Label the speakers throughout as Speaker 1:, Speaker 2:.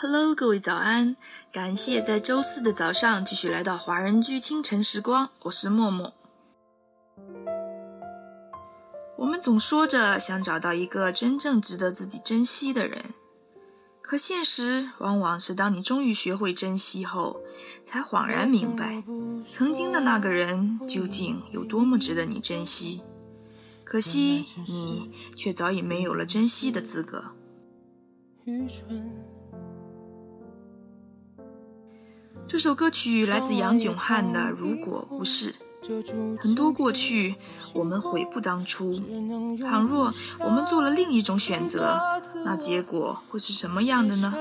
Speaker 1: Hello，各位早安！感谢在周四的早上继续来到华人居清晨时光，我是默默。我们总说着想找到一个真正值得自己珍惜的人，可现实往往是当你终于学会珍惜后，才恍然明白，曾经的那个人究竟有多么值得你珍惜。可惜你却早已没有了珍惜的资格。这首歌曲来自杨炯翰的《如果不是》。很多过去，我们悔不当初。倘若我们做了另一种选择，那结果会是什么样的呢？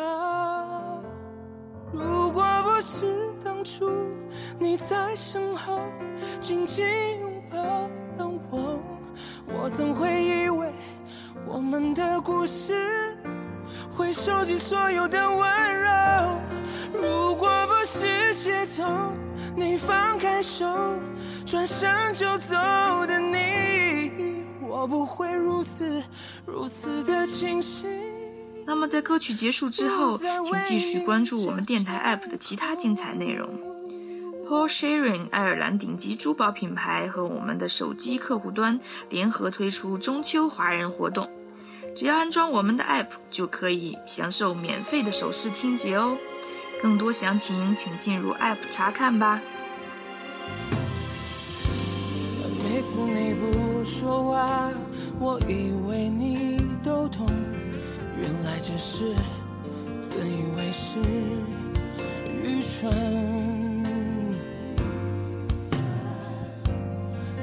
Speaker 2: 如果不是当初你在身后紧紧拥抱了我，我怎会以为我们的故事会收集所有的温你放开手。转身就走的你，我不会如此如此的清醒。
Speaker 1: 那么在歌曲结束之后，请继续关注我们电台 APP 的其他精彩内容。Paul Sharon 爱尔兰顶级珠宝品牌和我们的手机客户端联合推出中秋华人活动，只要安装我们的 APP 就可以享受免费的首饰清洁哦。更多详情请进入 APP 查看吧。
Speaker 2: 每次你不说话，我以为你都懂，原来只是自以为是，愚蠢。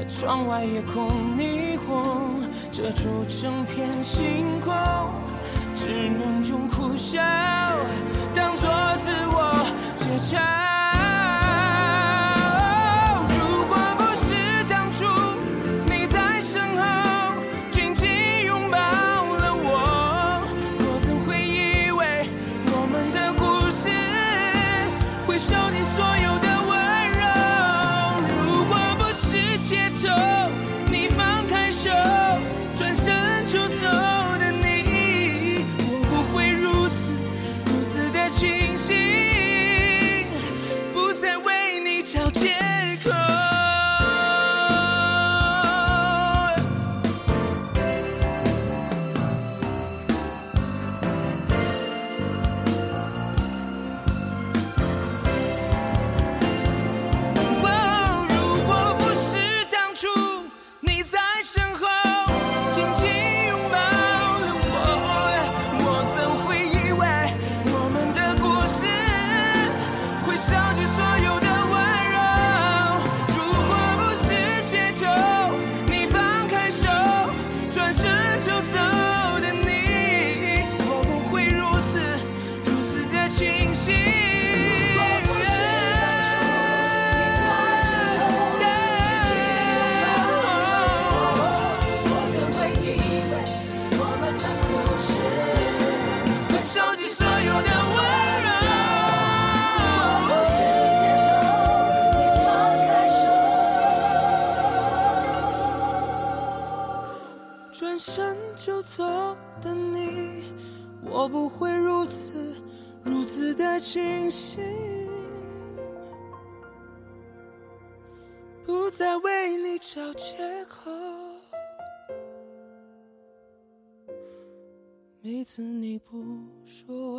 Speaker 2: 窗外夜空霓虹遮住整片星空，只能用苦笑如果不是当初你在身后紧紧拥抱了我，我怎会以为我们的故事会收？还是我不会如此如此的清醒，不再为你找借口。每次你不说。